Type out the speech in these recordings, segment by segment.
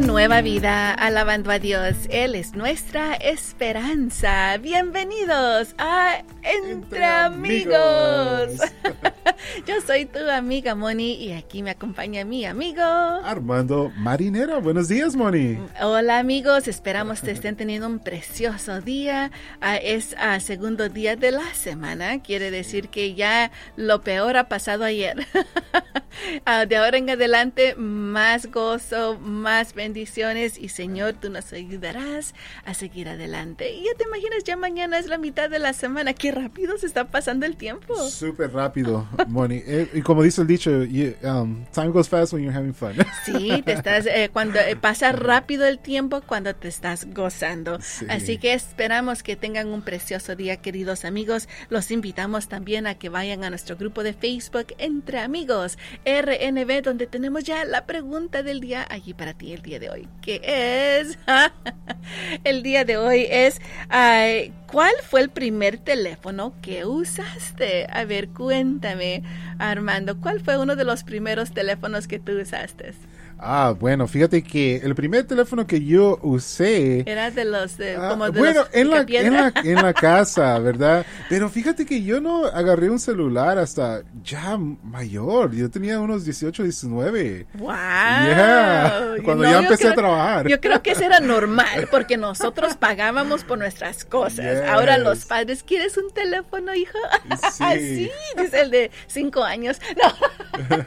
Nueva Vida, alabando a Dios. Él es nuestra esperanza. Bienvenidos a Entre, Amigos. Yo soy tu amiga Moni y aquí me acompaña mi amigo Armando Marinera. Buenos días, Moni. Hola amigos, esperamos que estén teniendo un precioso día. Ah, es ah, segundo día de la semana. Quiere decir que ya lo peor ha pasado ayer. Ah, de ahora en adelante, más gozo, más bendiciones y Señor, tú nos ayudarás a seguir adelante. Y ya te imaginas, ya mañana es la mitad de la semana. Qué rápido se está pasando el tiempo. Súper rápido, Moni. Eh, y como dice el dicho, um, time goes fast when you're having fun. Sí, te estás, eh, cuando eh, pasa rápido el tiempo cuando te estás gozando. Así que esperamos que tengan un precioso día, queridos amigos. Los invitamos también a que vayan a nuestro grupo de Facebook Entre Amigos RNB, donde tenemos ya la pregunta del día allí para ti el día de hoy. ¿Qué es? el día de hoy es, ¿cuál fue el primer teléfono que usaste? A ver, cuéntame, Armando, ¿cuál fue uno de los primeros teléfonos que tú usaste? Ah, bueno, fíjate que el primer teléfono que yo usé... Era de los... De, ah, como de bueno, en, la, en, la, en, la, casa, ¿verdad? Pero fíjate que yo no agarré un celular hasta ya mayor. Yo tenía unos 18, 19. ¡Wow! cuando ya empecé a trabajar. Yo creo que eso era normal, porque nosotros pagábamos por nuestras cosas. Ahora los padres, ¿quieres un teléfono, hijo? Sí. sí, dice el de 5 años. No.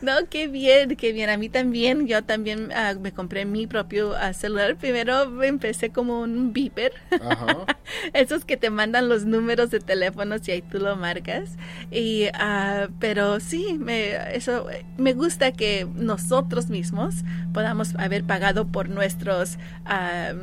no, qué bien, qué bien. A mí también yo también ah, me compré mi propio ah, celular. Primero empecé como un beeper. Esos que te mandan los números de teléfonos y ahí tú lo marcas. Y, uh, pero sí, me, eso, me gusta que nosotros mismos podamos haber pagado por nuestros,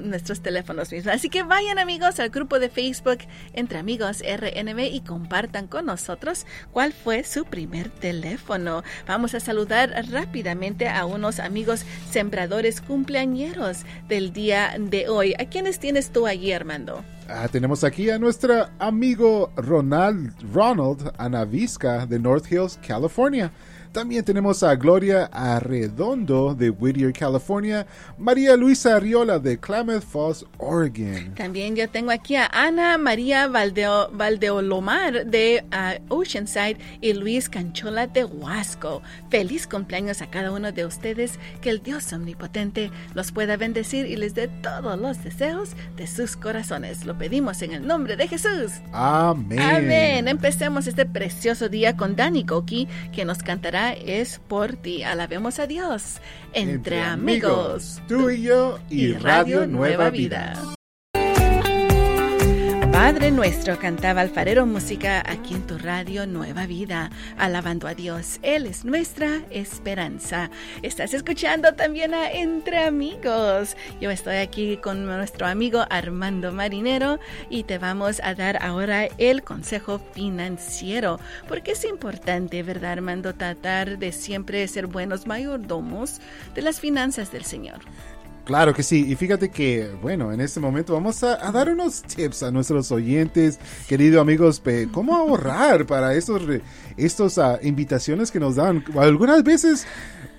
nuestros teléfonos mismos. Así que vayan amigos al grupo de Facebook Entre Amigos RNB y compartan con nosotros cuál fue su primer teléfono. Vamos a saludar rápidamente a unos amigos sembradores cumpleañeros del día de hoy. ¿A quiénes tienes tú allí, Armando? Ah, tenemos aquí a nuestro amigo Ronald Ronald Anavisca de North Hills, California. También tenemos a Gloria Arredondo de Whittier, California, María Luisa Arriola de Klamath Falls, Oregon. También yo tengo aquí a Ana María Valdeo, Valdeolomar de uh, Oceanside y Luis Canchola de Huasco. Feliz cumpleaños a cada uno de ustedes, que el Dios omnipotente los pueda bendecir y les dé todos los deseos de sus corazones. Lo pedimos en el nombre de Jesús. Amén. Amén. Empecemos este precioso día con Dani Koki, que nos cantará es por ti. Alabemos a Dios. Entre, amigos, tú y yo y, Radio, Nueva Vida. Padre nuestro, cantaba Alfarero Música aquí en tu radio Nueva Vida, alabando a Dios. Él es nuestra esperanza. Estás escuchando también a Entre Amigos. Yo estoy aquí con nuestro amigo Armando Marinero y te vamos a dar ahora el consejo financiero, porque es importante, ¿verdad, Armando? Tratar de siempre ser buenos mayordomos de las finanzas del Señor. Claro que sí, y fíjate que, bueno, en este momento vamos a, dar unos tips a nuestros oyentes, queridos amigos, cómo ahorrar para estos, estos uh, invitaciones que nos dan. Algunas veces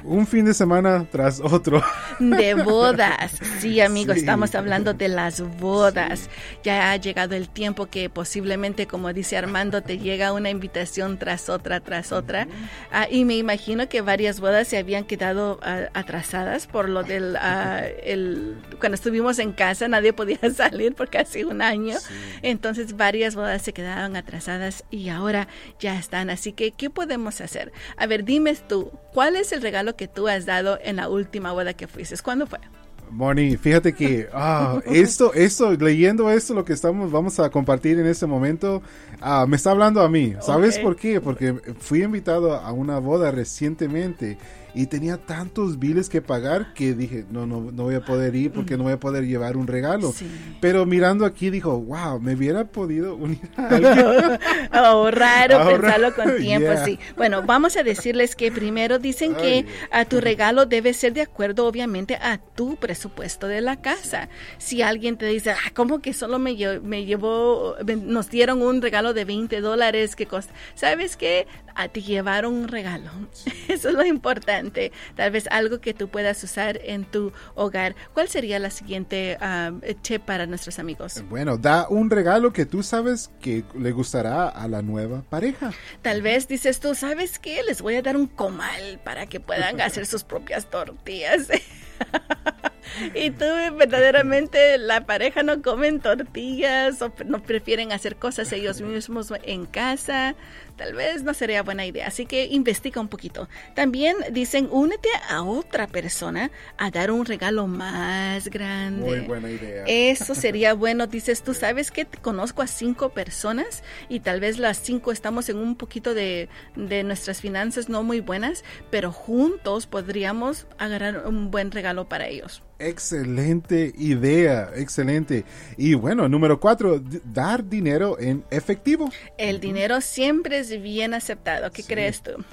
un fin de semana tras otro. De bodas. Sí, amigo, estamos hablando de las bodas. Ya ha llegado el tiempo que posiblemente, como dice Armando, te llega una invitación tras otra, tras otra. Ah, y me imagino que varias bodas se habían quedado ah, atrasadas por lo del... El, cuando estuvimos en casa nadie podía salir por casi un año. Entonces varias bodas se quedaron atrasadas y ahora ya están. Así que, ¿qué podemos hacer? A ver, dime tú, ¿cuál es el regalo que tú has dado en la última boda que fuiste. ¿Cuándo fue? Moni, fíjate que ah, esto, esto, leyendo esto, lo que estamos, vamos a compartir en este momento, ah, me está hablando a mí. ¿Sabes por qué? Porque fui invitado a una boda recientemente y tenía tantos biles que pagar que dije, no, no, no voy a poder ir porque no voy a poder llevar un regalo. Pero mirando aquí dijo, wow, me hubiera podido unir a alguien. Ahorrar o pensarlo con tiempo, sí. Bueno, vamos a decirles que primero dicen que a tu regalo debe ser de acuerdo obviamente a tu presupuesto de la casa. Si alguien te dice, ah, ¿cómo que solo me, me llevó, nos dieron un regalo de 20 dólares que costa? ¿Sabes qué? A ti llevaron un regalo. Eso es lo importante tal vez algo que tú puedas usar en tu hogar. ¿Cuál sería la siguiente tip para nuestros amigos? Bueno, da un regalo que tú sabes que le gustará a la nueva pareja. Tal vez dices tú, ¿sabes qué? Les voy a dar un comal para que puedan hacer sus propias tortillas. y tú verdaderamente la pareja no comen tortillas o no prefieren hacer cosas ellos mismos en casa, tal vez no sería buena idea. Así que investiga un poquito. También dicen, únete a otra persona a dar un regalo más grande. Muy buena idea. Eso sería bueno. Dices, tú sabes que conozco a cinco personas y tal vez las cinco estamos en un poquito de, de nuestras finanzas no muy buenas, pero juntos podríamos agarrar un buen regalo para ellos. Excelente idea, excelente. Y bueno, número cuatro, dar dinero en efectivo. El dinero siempre es bien aceptado. ¿Qué crees tú?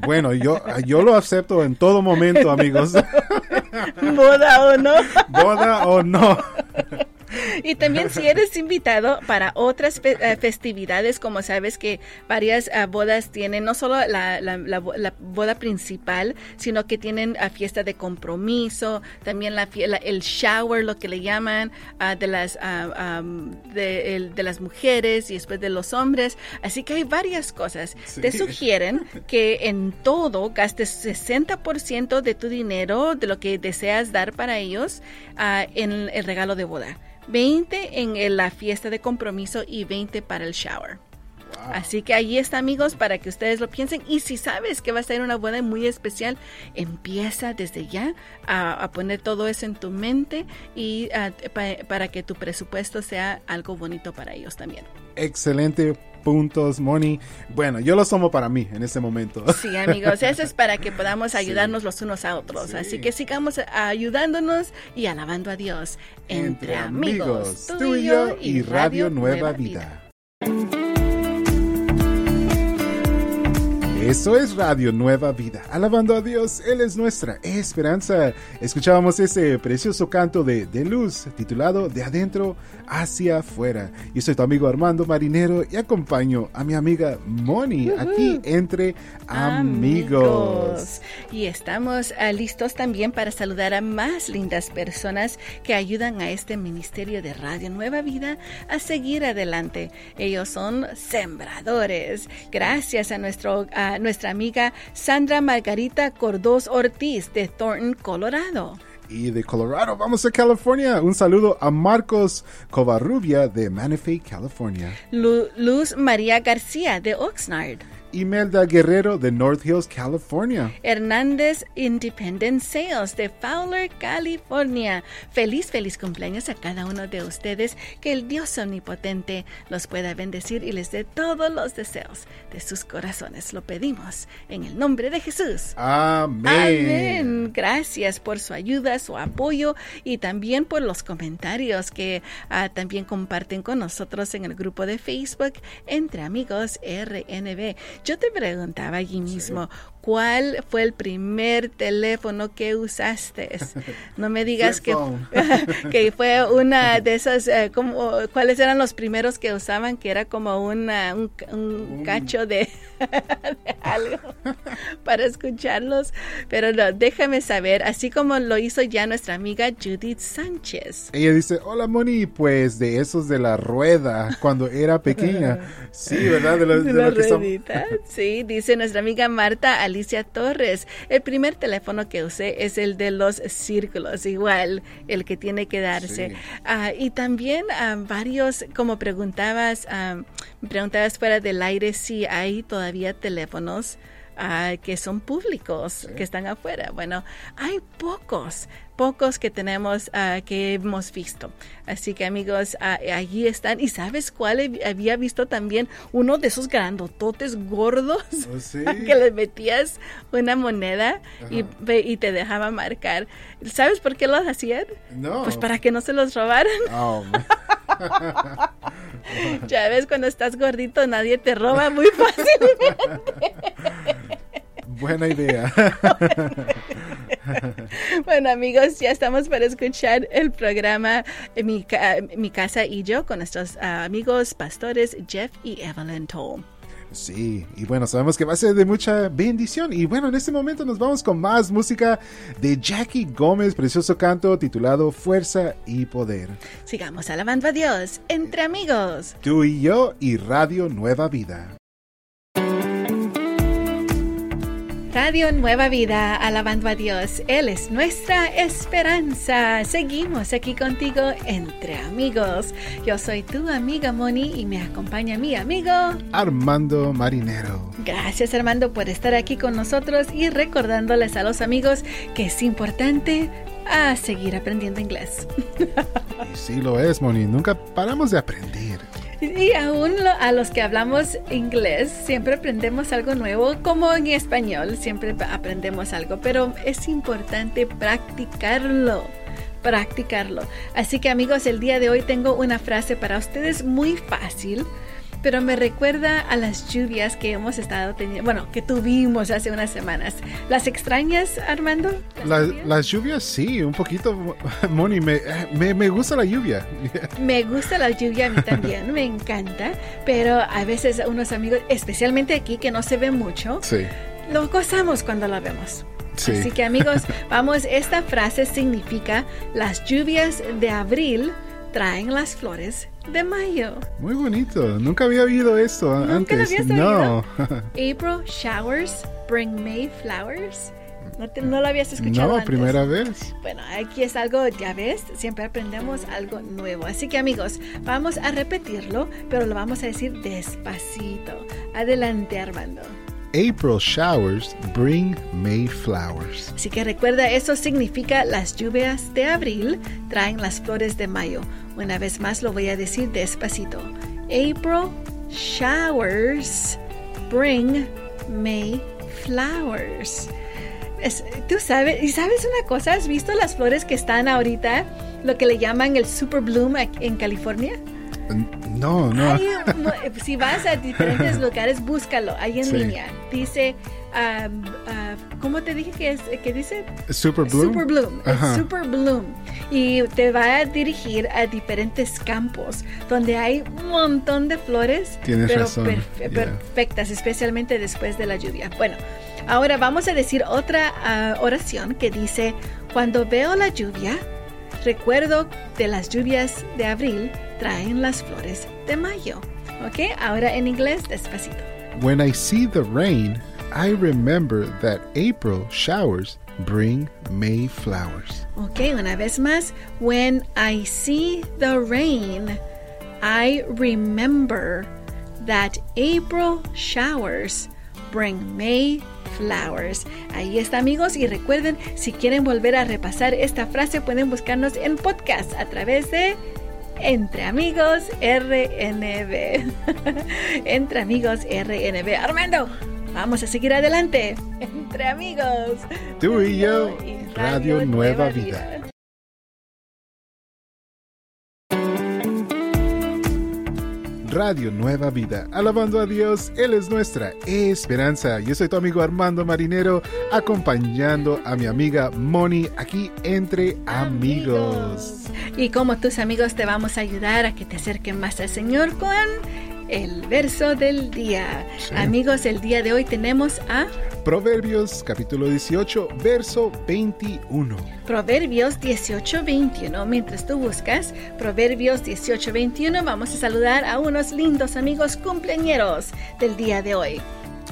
Bueno, yo, yo lo acepto en todo momento, amigos. Boda o no. Boda o no. Y también si eres invitado para otras eh, festividades, como sabes que varias eh, bodas tienen no solo la, boda principal, sino que tienen a fiesta de compromiso, también la, el shower, lo que le llaman, ah, de, las, ah, de, las mujeres y después de los hombres. Así que hay varias cosas. Te sugieren que en todo gastes 60% de tu dinero, de lo que deseas dar para ellos, en el regalo de boda. 20 en la fiesta de compromiso y 20 para el shower. Así que ahí está amigos para que ustedes lo piensen y si sabes que va a ser una boda muy especial, empieza desde ya a, poner todo eso en tu mente y para que tu presupuesto sea algo bonito para ellos también. Excelente puntos, money. Bueno, yo lo tomo para mí en este momento. Sí, amigos, eso es para que podamos ayudarnos los unos a otros. Así que sigamos ayudándonos y alabando a Dios entre, amigos, tú y yo y Radio Nueva, Vida. Eso es Radio Nueva Vida, alabando a Dios, Él es nuestra esperanza. Escuchábamos ese precioso canto de, de luz titulado De adentro hacia afuera. Yo soy tu amigo Armando Marinero y acompaño a mi amiga Moni aquí entre amigos. Y estamos ah, listos también para saludar a más lindas personas que ayudan a este ministerio de Radio Nueva Vida a seguir adelante. Ellos son sembradores. Gracias a nuestro nuestra amiga Sandra Margarita Cordós Ortiz de Thornton, Colorado. Y de Colorado vamos a California. Un saludo a Marcos Covarrubia de Manifest, California. Luz María García de Oxnard. Imelda Guerrero de North Hills, California. Hernández Independent Sales de Fowler, California. Feliz, feliz cumpleaños a cada uno de ustedes. Que el Dios omnipotente los pueda bendecir y les dé todos los deseos de sus corazones. Lo pedimos en el nombre de Jesús. Amén. Amén. Gracias por su ayuda, su apoyo y también por los comentarios que ah, también comparten con nosotros en el grupo de Facebook Entre Amigos RNB. Yo te preguntaba allí mismo, ¿cuál fue el primer teléfono que usaste? No me digas que, que fue una de esas, eh, como, ¿cuáles eran los primeros que usaban? Que era como una, un, cacho de, algo para escucharlos. Pero no, déjame saber, así como lo hizo ya nuestra amiga Judith Sánchez. Ella dice, hola Moni, pues de esos de la rueda, cuando era pequeña. Sí, ¿verdad? De, la ruedita. Sí, dice nuestra amiga Marta Alicia Torres. El primer teléfono que usé es el de los círculos, igual, el que tiene que darse. Ah, y también ah, varios, como preguntabas, uh, preguntabas fuera del aire si hay todavía teléfonos que son públicos, que están afuera. Bueno, hay pocos, pocos que tenemos, uh, que hemos visto. Así que amigos, uh, allí están. ¿Y sabes cuál había visto también? Uno de esos grandototes gordos oh, que le metías una moneda y, y, te dejaba marcar. ¿Sabes por qué los hacían? No. Pues para que no se los robaran. Oh, ya ves, cuando estás gordito nadie te roba muy fácilmente. Buena idea. bueno amigos, ya estamos para escuchar el programa Mi, Mi Casa y yo con nuestros ah, amigos pastores Jeff y Evelyn Toll. Sí, y bueno, sabemos que va a ser de mucha bendición. Y bueno, en este momento nos vamos con más música de Jackie Gómez, precioso canto titulado Fuerza y Poder. Sigamos alabando a Dios entre amigos. Tú y yo y Radio Nueva Vida. Radio Nueva Vida, alabando a Dios. Él es nuestra esperanza. Seguimos aquí contigo entre amigos. Yo soy tu amiga Moni y me acompaña mi amigo Armando Marinero. Gracias Armando por estar aquí con nosotros y recordándoles a los amigos que es importante a seguir aprendiendo inglés. Y sí lo es, Moni. Nunca paramos de aprender. Y aún a los que hablamos inglés, siempre aprendemos algo nuevo, como en español, siempre aprendemos algo, pero es importante practicarlo practicarlo. Así que amigos, el día de hoy tengo una frase para ustedes muy fácil pero me recuerda a las lluvias que hemos estado teniendo, bueno, que tuvimos hace unas semanas. ¿Las extrañas, Armando? ¿Las, lluvias? sí, un poquito, Moni, me, me, gusta la lluvia. me gusta la lluvia a mí también, me encanta, pero a veces unos amigos, especialmente aquí que no se ve mucho, lo gozamos cuando la vemos. Así que amigos, vamos, esta frase significa las lluvias de abril traen las flores de mayo. Muy bonito. Nunca había oído esto ¿Nunca antes. no. April showers bring May flowers. No, lo habías escuchado no, primera vez. Bueno, aquí es algo, ya ves, siempre aprendemos algo nuevo. Así que amigos, vamos a repetirlo, pero lo vamos a decir despacito. Adelante, Armando. April showers bring May flowers. Así que recuerda, eso significa las lluvias de abril traen las flores de mayo. Una vez más lo voy a decir despacito. April showers bring May flowers. Tú sabes, y sabes una cosa, ¿has visto las flores que están ahorita, lo que le llaman el super bloom en California? No, no. si vas a diferentes lugares, búscalo ahí en línea. Dice, ¿cómo te dije que, es, que dice? Super Bloom. Super Bloom. Super Bloom. Y te va a dirigir a diferentes campos donde hay un montón de flores. Tienes pero razón. perfectas, especialmente después de la lluvia. Bueno, ahora vamos a decir otra ah, oración que dice, cuando veo la lluvia, recuerdo de las lluvias de abril traen las flores de mayo. ¿Ok? Ahora en inglés, despacito. When I see the rain, I remember that April showers bring May flowers. Ok, una vez más. When I see the rain, I remember that April showers bring May flowers. Ahí está amigos y recuerden, si quieren volver a repasar esta frase pueden buscarnos en podcast a través de entre Amigos RNB. Entre Amigos RNB. Armando, vamos a seguir adelante. Entre Amigos. Tú y yo, Radio, Nueva, Vida. Radio Nueva Vida. Alabando a Dios, Él es nuestra esperanza. Yo soy tu amigo Armando Marinero, acompañando a mi amiga Moni aquí entre amigos. Y como tus amigos te vamos a ayudar a que te acerquen más al Señor con el verso del día. Amigos, el día de hoy tenemos a Proverbios capítulo 18, verso 21. Proverbios 18, 21. Mientras tú buscas Proverbios 18, 21, vamos a saludar a unos lindos amigos cumpleañeros del día de hoy.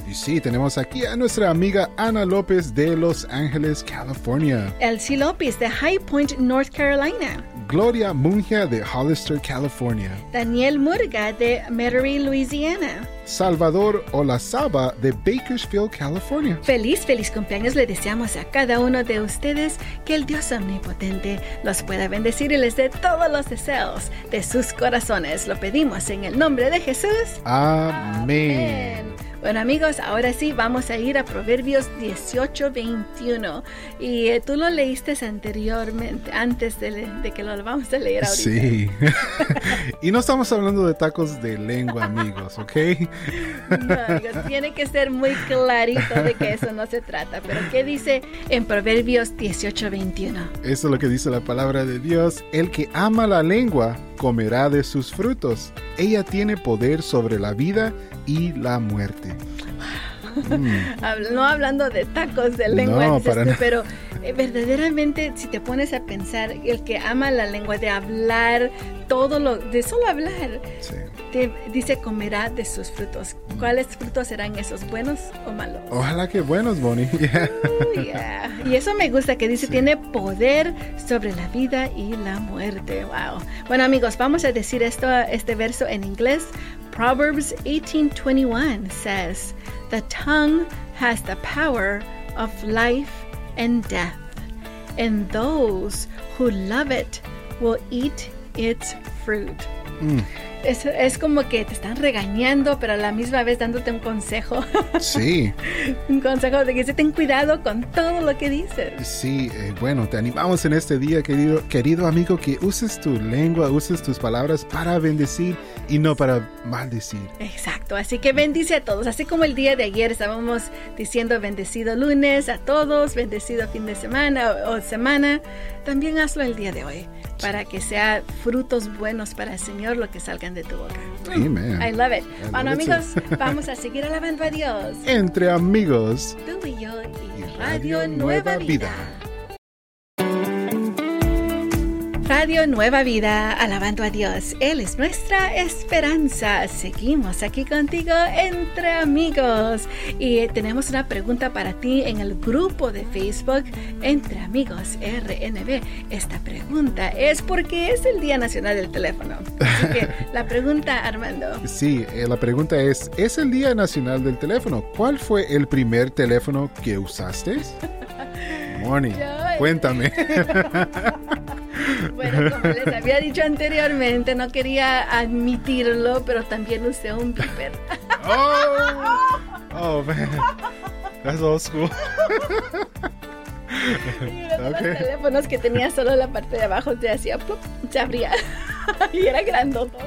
Y sí, tenemos aquí a nuestra amiga Ana López de Los Ángeles, California. Elsie López de High Point, North Carolina. Gloria Munja de Hollister, California. Daniel Murga de Metairie, Louisiana. Salvador Olazaba de Bakersfield, California. Feliz, feliz cumpleaños le deseamos a cada uno de ustedes que el Dios omnipotente los pueda bendecir y les dé todos los deseos de sus corazones. Lo pedimos en el nombre de Jesús. Amén. Bueno amigos, ahora sí vamos a ir a Proverbios 18, 21. Y eh, tú lo leíste anteriormente, antes de, que lo vamos a leer ahorita. Sí. y no estamos hablando de tacos de lengua, amigos, ¿ok? no, tiene que ser muy clarito de que eso no se trata. Pero ¿qué dice en Proverbios 18, 21? Eso es lo que dice la palabra de Dios. El que ama la lengua comerá de sus frutos ella tiene poder sobre la vida y la muerte. no hablando de tacos de lengua, pero verdaderamente si te pones a pensar, el que ama la lengua, de hablar, todo lo, de solo hablar, te dice comerá de sus frutos. ¿Cuáles frutos serán esos, buenos o malos? Ojalá que buenos, Bonnie. Y eso me gusta, que dice, tiene poder sobre la vida y la muerte. Wow. Bueno amigos, vamos a decir esto, este verso en inglés. Proverbs 18:21 says, The tongue has the power of life and death, and those who love it will eat its fruit. Mm. Es, es, como que te están regañando, pero a la misma vez dándote un consejo. Sí. un consejo de que se ten cuidado con todo lo que dices. Sí, eh, bueno, te animamos en este día, querido, querido amigo, que uses tu lengua, uses tus palabras para bendecir y no para maldecir. Exacto, así que bendice a todos. Así como el día de ayer estábamos diciendo bendecido lunes a todos, bendecido fin de semana o semana, también hazlo el día de hoy para que sea frutos buenos para el Señor lo que salgan de tu boca. Amen. I love it. bueno, amigos, vamos a seguir alabando a Dios. Entre amigos. Tú y yo y, Radio, Nueva, Vida. Radio Nueva Vida, alabando a Dios. Él es nuestra esperanza. Seguimos aquí contigo entre amigos. Y tenemos una pregunta para ti en el grupo de Facebook Entre Amigos RNB. Esta pregunta es porque es el Día Nacional del Teléfono. Así que la pregunta, Armando. Sí, eh, la pregunta es, ¿es el Día Nacional del Teléfono? ¿Cuál fue el primer teléfono que usaste? Moni, cuéntame. Bueno, como les había dicho anteriormente, no quería admitirlo, pero también usé un beeper. Oh, oh man. That's old school. Los teléfonos que tenía solo la parte de abajo se hacía, se abría. y era grandote.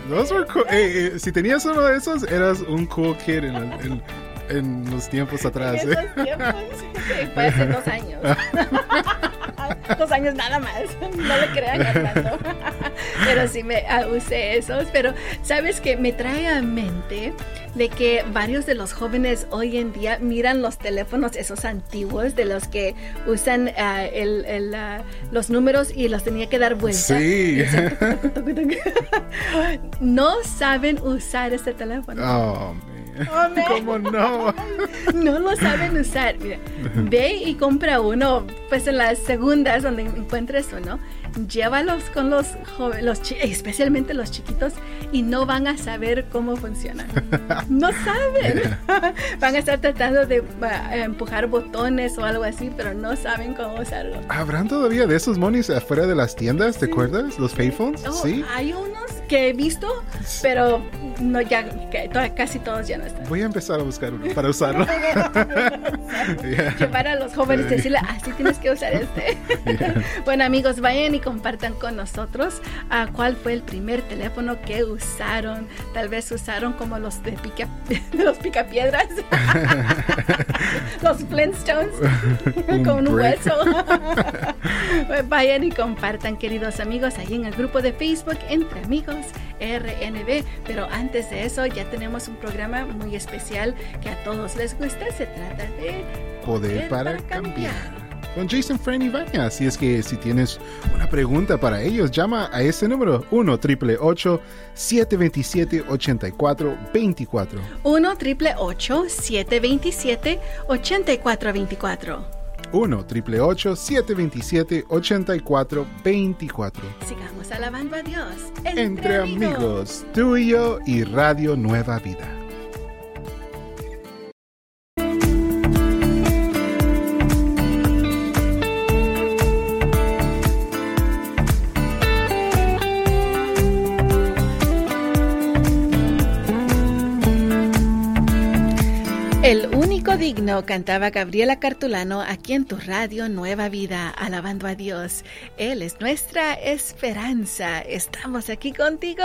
Eh, eh, si tenías uno de esos, eras un cool kid en, en, los tiempos atrás. En esos tiempos, fue hace dos años. dos años nada más. No le crean Armando. pero sí me ah, usé esos. Pero sabes que me trae a mente de que varios de los jóvenes hoy en día miran los teléfonos esos antiguos de los que usan ah, el, ah, los números y los tenía que dar vuelta. Sí. no saben usar este teléfono. Oh, ¿Cómo no? no lo saben usar. Mira, ve y compra uno, pues en las segundas donde encuentres uno, llévalos con los jóvenes, especialmente los chiquitos, y no van a saber cómo funciona. No saben. Van a estar tratando de empujar botones o algo así, pero no saben cómo usarlo. ¿Habrán todavía de esos monis afuera de las tiendas? ¿Te acuerdas? Los payphones. Oh, sí. Hay unos que he visto, pero no ya casi todos ya no están. Voy a empezar a buscar uno para usarlo. Llevar a los jóvenes y decirle, así ah, tienes que usar este. bueno amigos, vayan y compartan con nosotros a cuál fue el primer teléfono que usaron. Tal vez usaron como los de, pica, los picapiedras, los Flintstones, con un hueso. Vayan y compartan, queridos amigos, ahí en el grupo de Facebook Entre Amigos RNB. Pero antes de eso, ya tenemos un programa muy especial que a todos les gusta. Se trata de Poder, para, cambiar con Jason, Fran y Vania. Así es que si tienes una pregunta para ellos, llama a ese número 1 triple 727 8424 1 triple 727 8424 1 triple 727 8424 Sigamos alabando a Dios. Entre, entre amigos, tú y yo y Radio Nueva Vida. Cantaba Gabriela Cartulano aquí en tu radio Nueva Vida, alabando a Dios. Él es nuestra esperanza. Estamos aquí contigo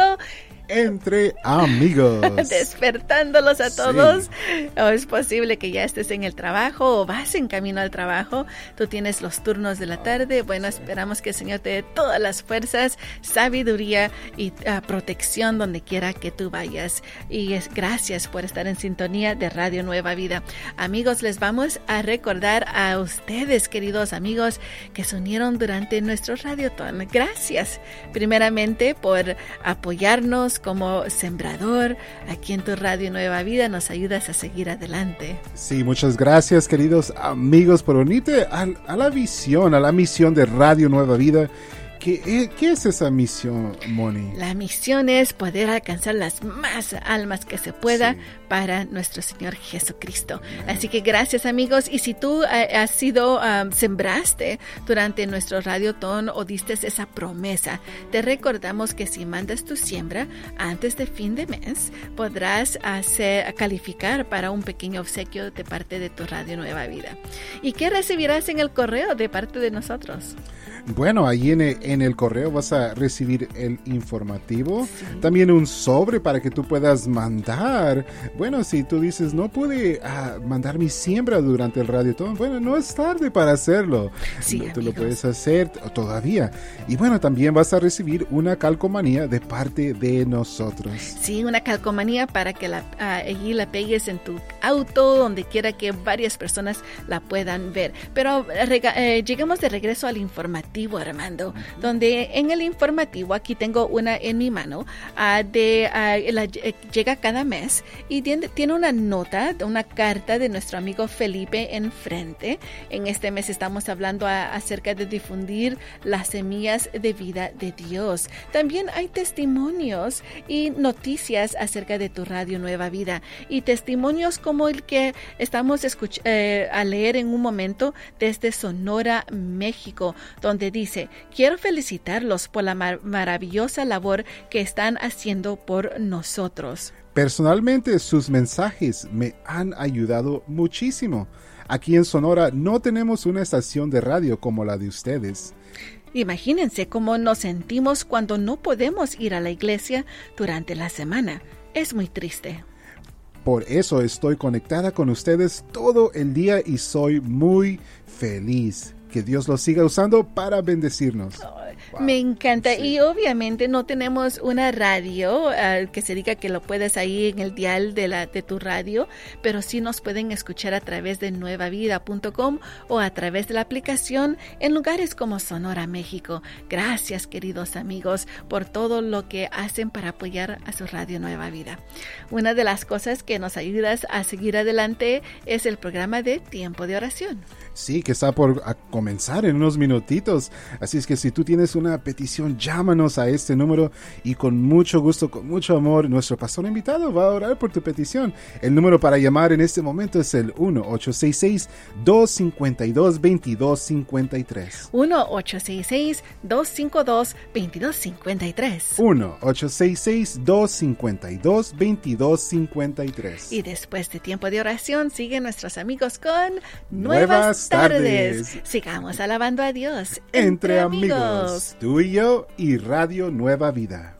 entre amigos. Despertándolos a todos. O es posible que ya estés en el trabajo o vas en camino al trabajo. Tú tienes los turnos de la tarde. Bueno, esperamos que el Señor te dé todas las fuerzas, sabiduría y ah, protección donde quiera que tú vayas. Y es gracias por estar en sintonía de Radio Nueva Vida. Amigos, les vamos a recordar a ustedes, queridos amigos, que se unieron durante nuestro Radioton. Gracias, primeramente, por apoyarnos como sembrador aquí en tu Radio Nueva Vida. Nos ayudas a seguir adelante. Sí, muchas gracias, queridos amigos, por unirte a, a la visión, a la misión de Radio Nueva Vida ¿Qué, es esa misión, Moni? La misión es poder alcanzar las más almas que se pueda para nuestro Señor Jesucristo. Así que gracias amigos. Y si tú eh, has sido, sembraste durante nuestro radiotón o diste esa promesa, te recordamos que si mandas tu siembra antes de fin de mes, podrás hacer, calificar para un pequeño obsequio de parte de tu Radio Nueva Vida. ¿Y qué recibirás en el correo de parte de nosotros? Bueno, ahí en el, correo vas a recibir el informativo, también un sobre para que tú puedas mandar. Bueno, si tú dices, no pude ah, mandar mi siembra durante el radio, bueno, no es tarde para hacerlo. Sí, tú lo puedes hacer todavía. Y bueno, también vas a recibir una calcomanía de parte de nosotros. Sí, una calcomanía para que la, ah, allí la pegues en tu auto, donde quiera que varias personas la puedan ver. Pero eh, llegamos de regreso al informativo Armando, donde en el informativo, aquí tengo una en mi mano, uh, de, uh, la, eh, llega cada mes y tiene, tiene, una nota, una carta de nuestro amigo Felipe enfrente. En este mes estamos hablando acerca de difundir las semillas de vida de Dios. También hay testimonios y noticias acerca de tu radio Nueva Vida y testimonios como el que estamos eh, a leer en un momento desde Sonora, México, donde dice, quiero felicitarlos por la maravillosa labor que están haciendo por nosotros. Personalmente sus mensajes me han ayudado muchísimo. Aquí en Sonora no tenemos una estación de radio como la de ustedes. Imagínense cómo nos sentimos cuando no podemos ir a la iglesia durante la semana. Es muy triste. Por eso estoy conectada con ustedes todo el día y soy muy feliz que Dios lo siga usando para bendecirnos. Me encanta. Y obviamente no tenemos una radio ah, que se diga que lo puedes ahí en el dial de, la, de tu radio, pero sí nos pueden escuchar a través de nuevavida.com o a través de la aplicación en lugares como Sonora, México. Gracias, queridos amigos, por todo lo que hacen para apoyar a su radio Nueva Vida. Una de las cosas que nos ayudas a seguir adelante es el programa de tiempo de oración. Sí, que está por comenzar en unos minutitos. Así es que si tú tienes una petición, llámanos a este número y con mucho gusto, con mucho amor, nuestro pastor invitado va a orar por tu petición. El número para llamar en este momento es el 1-866-252-2253. 1-866-252-2253. 1-866-252-2253. Y después de tiempo de oración, siguen nuestros amigos con Nuevas tardes. Sigamos alabando a Dios entre, amigos. Tú y yo y Radio Nueva Vida.